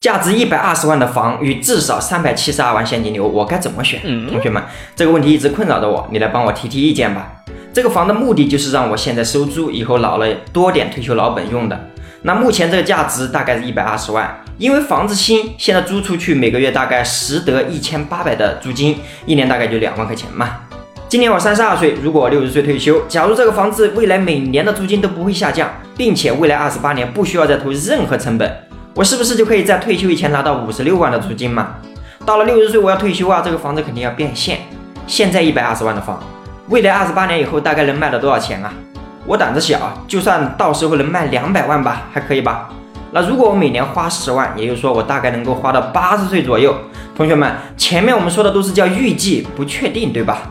价值一百二十万的房与至少三百七十二万现金流，我该怎么选？同学们，这个问题一直困扰着我，你来帮我提提意见吧。这个房的目的就是让我现在收租，以后老了多点退休老本用的。那目前这个价值大概是一百二十万，因为房子新，现在租出去每个月大概实得一千八百的租金，一年大概就两万块钱嘛。今年我三十二岁，如果六十岁退休，假如这个房子未来每年的租金都不会下降，并且未来二十八年不需要再投任何成本。我是不是就可以在退休以前拿到五十六万的租金嘛？到了六十岁我要退休啊，这个房子肯定要变现。现在一百二十万的房，未来二十八年以后大概能卖到多少钱啊？我胆子小，就算到时候能卖两百万吧，还可以吧？那如果我每年花十万，也就是说我大概能够花到八十岁左右。同学们，前面我们说的都是叫预计，不确定，对吧？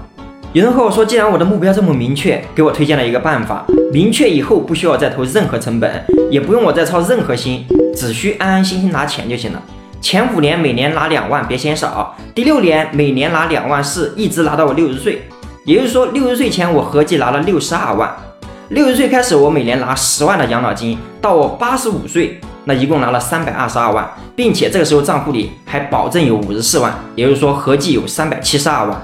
有人和我说，既然我的目标这么明确，给我推荐了一个办法，明确以后不需要再投任何成本，也不用我再操任何心，只需安安心心拿钱就行了。前五年每年拿两万，别嫌少。第六年每年拿两万四，一直拿到我六十岁，也就是说六十岁前我合计拿了六十二万。六十岁开始我每年拿十万的养老金，到我八十五岁，那一共拿了三百二十二万，并且这个时候账户里还保证有五十四万，也就是说合计有三百七十二万。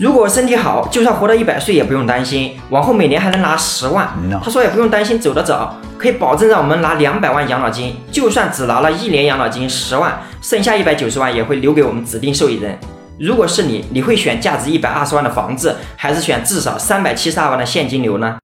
如果身体好，就算活到一百岁也不用担心，往后每年还能拿十万。他说也不用担心走得早，可以保证让我们拿两百万养老金，就算只拿了一年养老金十万，剩下一百九十万也会留给我们指定受益人。如果是你，你会选价值一百二十万的房子，还是选至少三百七十二万的现金流呢？